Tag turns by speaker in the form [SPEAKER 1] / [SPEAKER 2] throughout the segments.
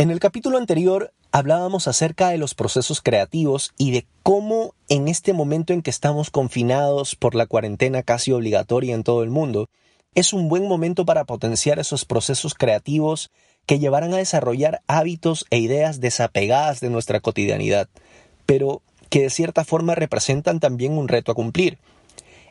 [SPEAKER 1] En el capítulo anterior hablábamos acerca de los procesos creativos y de cómo en este momento en que estamos confinados por la cuarentena casi obligatoria en todo el mundo, es un buen momento para potenciar esos procesos creativos que llevarán a desarrollar hábitos e ideas desapegadas de nuestra cotidianidad, pero que de cierta forma representan también un reto a cumplir.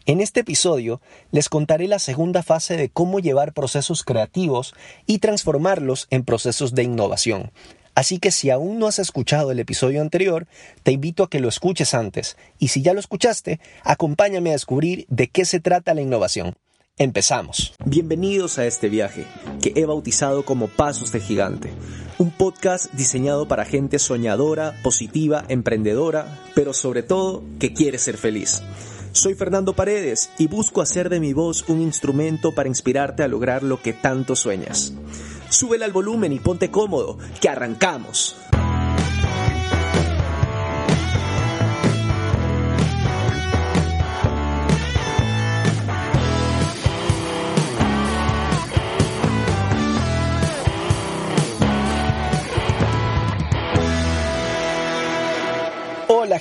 [SPEAKER 1] En este episodio les contaré la segunda fase de cómo llevar procesos creativos y transformarlos en procesos de innovación. Así que si aún no has escuchado el episodio anterior, te invito a que lo escuches antes. Y si ya lo escuchaste, acompáñame a descubrir de qué se trata la innovación. Empezamos. Bienvenidos a este viaje, que he bautizado como Pasos de Gigante. Un podcast diseñado para gente soñadora, positiva, emprendedora, pero sobre todo que quiere ser feliz. Soy Fernando Paredes y busco hacer de mi voz un instrumento para inspirarte a lograr lo que tanto sueñas. Súbele al volumen y ponte cómodo, que arrancamos.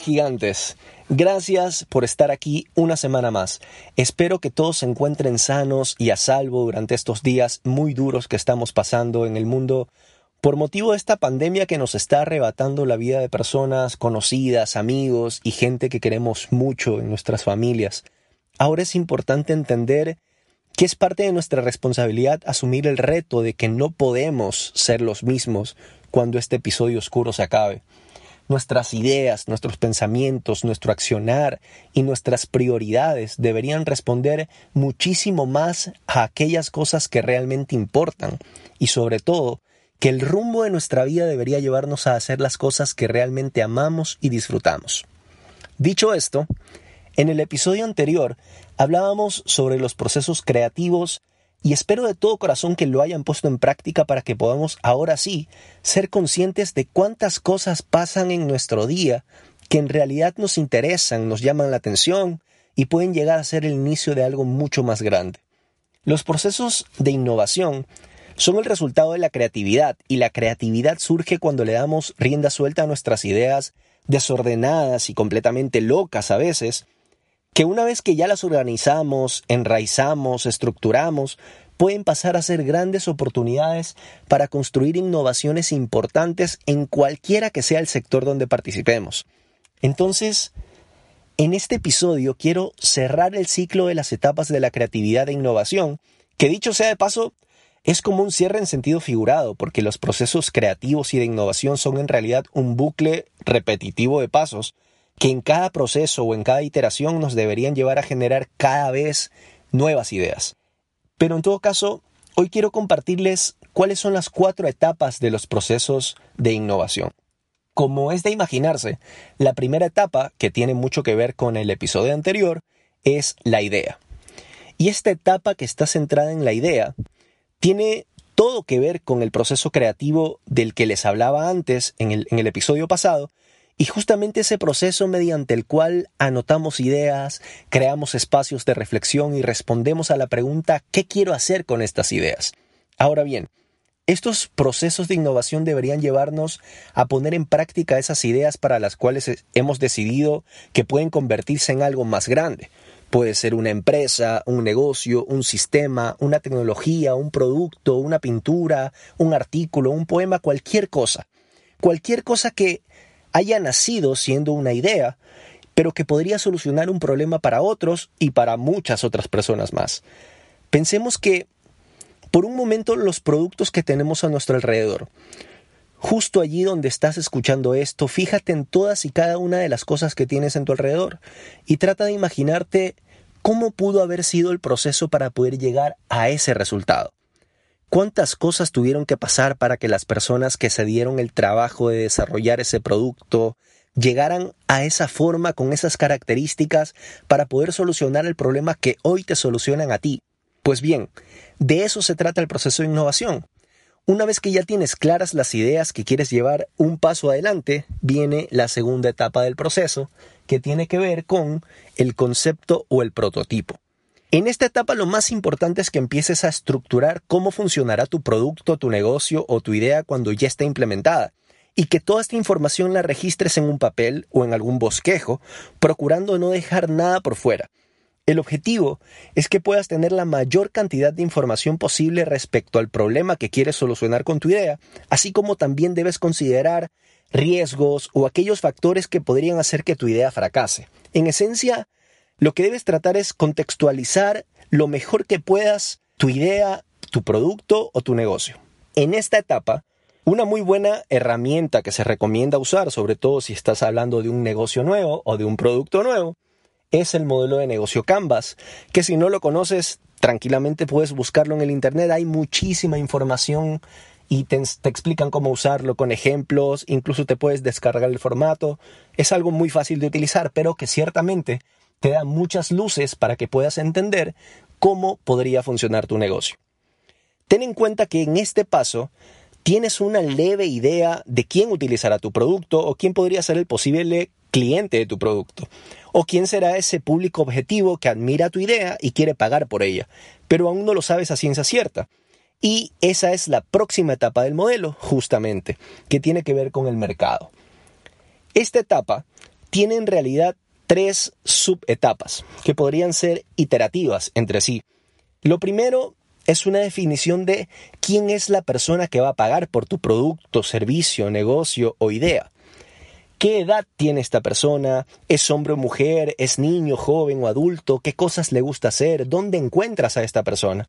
[SPEAKER 1] Gigantes. Gracias por estar aquí una semana más. Espero que todos se encuentren sanos y a salvo durante estos días muy duros que estamos pasando en el mundo por motivo de esta pandemia que nos está arrebatando la vida de personas conocidas, amigos y gente que queremos mucho en nuestras familias. Ahora es importante entender que es parte de nuestra responsabilidad asumir el reto de que no podemos ser los mismos cuando este episodio oscuro se acabe. Nuestras ideas, nuestros pensamientos, nuestro accionar y nuestras prioridades deberían responder muchísimo más a aquellas cosas que realmente importan y sobre todo que el rumbo de nuestra vida debería llevarnos a hacer las cosas que realmente amamos y disfrutamos. Dicho esto, en el episodio anterior hablábamos sobre los procesos creativos y espero de todo corazón que lo hayan puesto en práctica para que podamos ahora sí ser conscientes de cuántas cosas pasan en nuestro día que en realidad nos interesan, nos llaman la atención y pueden llegar a ser el inicio de algo mucho más grande. Los procesos de innovación son el resultado de la creatividad y la creatividad surge cuando le damos rienda suelta a nuestras ideas desordenadas y completamente locas a veces, que una vez que ya las organizamos, enraizamos, estructuramos, pueden pasar a ser grandes oportunidades para construir innovaciones importantes en cualquiera que sea el sector donde participemos. Entonces, en este episodio quiero cerrar el ciclo de las etapas de la creatividad e innovación, que dicho sea de paso, es como un cierre en sentido figurado, porque los procesos creativos y de innovación son en realidad un bucle repetitivo de pasos, que en cada proceso o en cada iteración nos deberían llevar a generar cada vez nuevas ideas. Pero en todo caso, hoy quiero compartirles cuáles son las cuatro etapas de los procesos de innovación. Como es de imaginarse, la primera etapa, que tiene mucho que ver con el episodio anterior, es la idea. Y esta etapa que está centrada en la idea tiene todo que ver con el proceso creativo del que les hablaba antes en el, en el episodio pasado, y justamente ese proceso mediante el cual anotamos ideas, creamos espacios de reflexión y respondemos a la pregunta ¿qué quiero hacer con estas ideas? Ahora bien, estos procesos de innovación deberían llevarnos a poner en práctica esas ideas para las cuales hemos decidido que pueden convertirse en algo más grande. Puede ser una empresa, un negocio, un sistema, una tecnología, un producto, una pintura, un artículo, un poema, cualquier cosa. Cualquier cosa que haya nacido siendo una idea, pero que podría solucionar un problema para otros y para muchas otras personas más. Pensemos que, por un momento, los productos que tenemos a nuestro alrededor, justo allí donde estás escuchando esto, fíjate en todas y cada una de las cosas que tienes en tu alrededor y trata de imaginarte cómo pudo haber sido el proceso para poder llegar a ese resultado. Cuántas cosas tuvieron que pasar para que las personas que se dieron el trabajo de desarrollar ese producto llegaran a esa forma con esas características para poder solucionar el problema que hoy te solucionan a ti. Pues bien, de eso se trata el proceso de innovación. Una vez que ya tienes claras las ideas que quieres llevar un paso adelante, viene la segunda etapa del proceso, que tiene que ver con el concepto o el prototipo. En esta etapa lo más importante es que empieces a estructurar cómo funcionará tu producto, tu negocio o tu idea cuando ya esté implementada y que toda esta información la registres en un papel o en algún bosquejo, procurando no dejar nada por fuera. El objetivo es que puedas tener la mayor cantidad de información posible respecto al problema que quieres solucionar con tu idea, así como también debes considerar riesgos o aquellos factores que podrían hacer que tu idea fracase. En esencia, lo que debes tratar es contextualizar lo mejor que puedas tu idea, tu producto o tu negocio. En esta etapa, una muy buena herramienta que se recomienda usar, sobre todo si estás hablando de un negocio nuevo o de un producto nuevo, es el modelo de negocio Canvas, que si no lo conoces, tranquilamente puedes buscarlo en el Internet. Hay muchísima información y te, te, explican cómo usarlo con ejemplos, incluso te puedes descargar el formato. Es algo muy fácil de utilizar, pero que ciertamente te da muchas luces para que puedas entender cómo podría funcionar tu negocio. Ten en cuenta que en este paso tienes una leve idea de quién utilizará tu producto o quién podría ser el posible cliente de tu producto o quién será ese público objetivo que admira tu idea y quiere pagar por ella, pero aún no lo sabes a ciencia cierta. Y esa es la próxima etapa del modelo, justamente, que tiene que ver con el mercado. Esta etapa tiene en realidad tres subetapas que podrían ser iterativas entre sí. Lo primero es una definición de quién es la persona que va a pagar por tu producto, servicio, negocio o idea. ¿Qué edad tiene esta persona? ¿Es hombre o mujer? ¿Es niño, joven o adulto? ¿Qué cosas le gusta hacer? ¿Dónde encuentras a esta persona?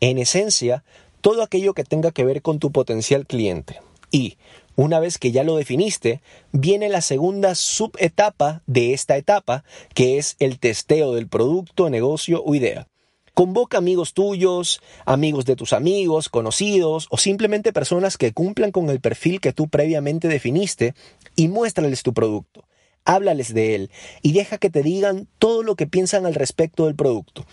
[SPEAKER 1] En esencia, todo aquello que tenga que ver con tu potencial cliente. Y, una vez que ya lo definiste, viene la segunda subetapa de esta etapa, que es el testeo del producto, negocio o idea. Convoca amigos tuyos, amigos de tus amigos, conocidos o simplemente personas que cumplan con el perfil que tú previamente definiste y muéstrales tu producto. Háblales de él y deja que te digan todo lo que piensan al respecto del producto.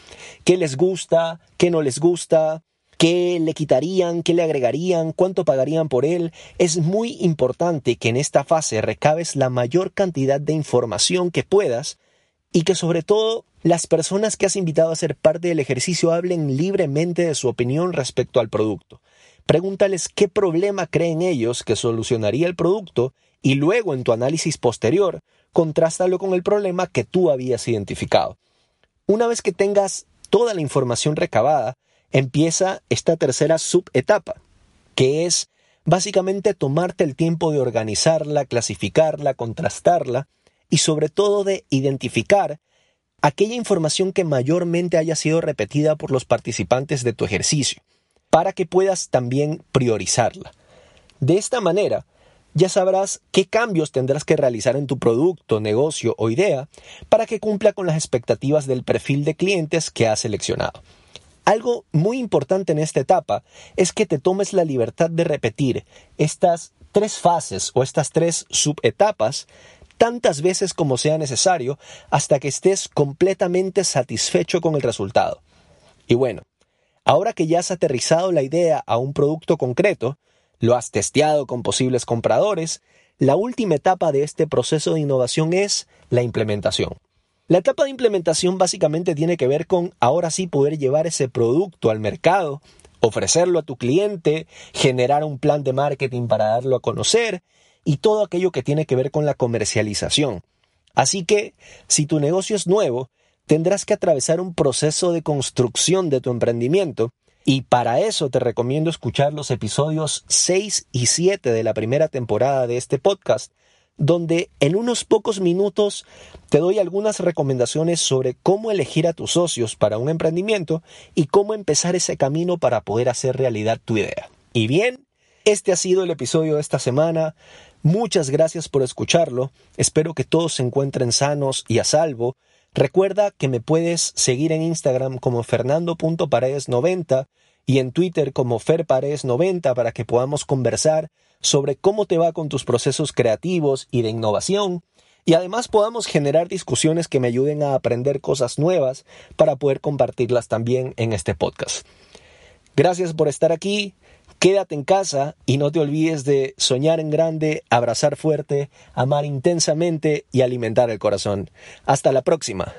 [SPEAKER 1] ¿Qué les gusta? ¿Qué no les gusta? qué le quitarían, qué le agregarían, cuánto pagarían por él. Es muy importante que en esta fase recabes la mayor cantidad de información que puedas y que sobre todo las personas que has invitado a ser parte del ejercicio hablen libremente de su opinión respecto al producto. Pregúntales qué problema creen ellos que solucionaría el producto y luego en tu análisis posterior contrástalo con el problema que tú habías identificado. Una vez que tengas toda la información recabada, empieza esta tercera subetapa, que es básicamente tomarte el tiempo de organizarla, clasificarla, contrastarla y sobre todo de identificar aquella información que mayormente haya sido repetida por los participantes de tu ejercicio, para que puedas también priorizarla. De esta manera, ya sabrás qué cambios tendrás que realizar en tu producto, negocio o idea para que cumpla con las expectativas del perfil de clientes que has seleccionado. Algo muy importante en esta etapa es que te tomes la libertad de repetir estas tres fases o estas tres subetapas tantas veces como sea necesario hasta que estés completamente satisfecho con el resultado. Y bueno, ahora que ya has aterrizado la idea a un producto concreto, lo has testeado con posibles compradores, la última etapa de este proceso de innovación es la implementación. La etapa de implementación básicamente tiene que ver con ahora sí poder llevar ese producto al mercado, ofrecerlo a tu cliente, generar un plan de marketing para darlo a conocer y todo aquello que tiene que ver con la comercialización. Así que, si tu negocio es nuevo, tendrás que atravesar un proceso de construcción de tu emprendimiento y para eso te recomiendo escuchar los episodios 6 y 7 de la primera temporada de este podcast, donde en unos pocos minutos te doy algunas recomendaciones sobre cómo elegir a tus socios para un emprendimiento y cómo empezar ese camino para poder hacer realidad tu idea. Y bien, este ha sido el episodio de esta semana. Muchas gracias por escucharlo. Espero que todos se encuentren sanos y a salvo. Recuerda que me puedes seguir en Instagram como fernando.paredes90 y en Twitter como ferpares90 para que podamos conversar sobre cómo te va con tus procesos creativos y de innovación y además podamos generar discusiones que me ayuden a aprender cosas nuevas para poder compartirlas también en este podcast. Gracias por estar aquí, quédate en casa y no te olvides de soñar en grande, abrazar fuerte, amar intensamente y alimentar el corazón. Hasta la próxima.